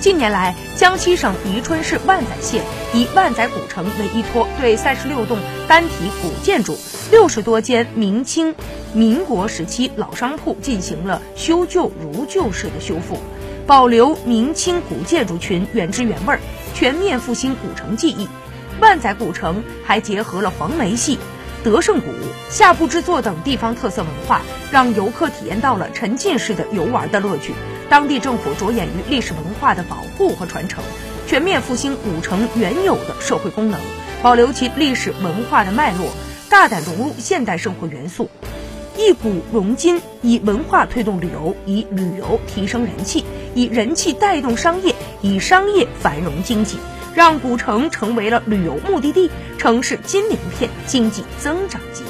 近年来，江西省宜春市万载县以万载古城为依托，对三十六栋单体古建筑、六十多间明清、民国时期老商铺进行了修旧如旧式的修复，保留明清古建筑群原汁原味儿，全面复兴古城记忆。万载古城还结合了黄梅戏、德胜鼓、夏布之作等地方特色文化，让游客体验到了沉浸式的游玩的乐趣。当地政府着眼于历史文化的保护和传承，全面复兴古城原有的社会功能，保留其历史文化的脉络，大胆融入现代生活元素，一古融今，以文化推动旅游，以旅游提升人气，以人气带动商业，以商业繁荣经济，让古城成为了旅游目的地，城市金名片，经济增长极。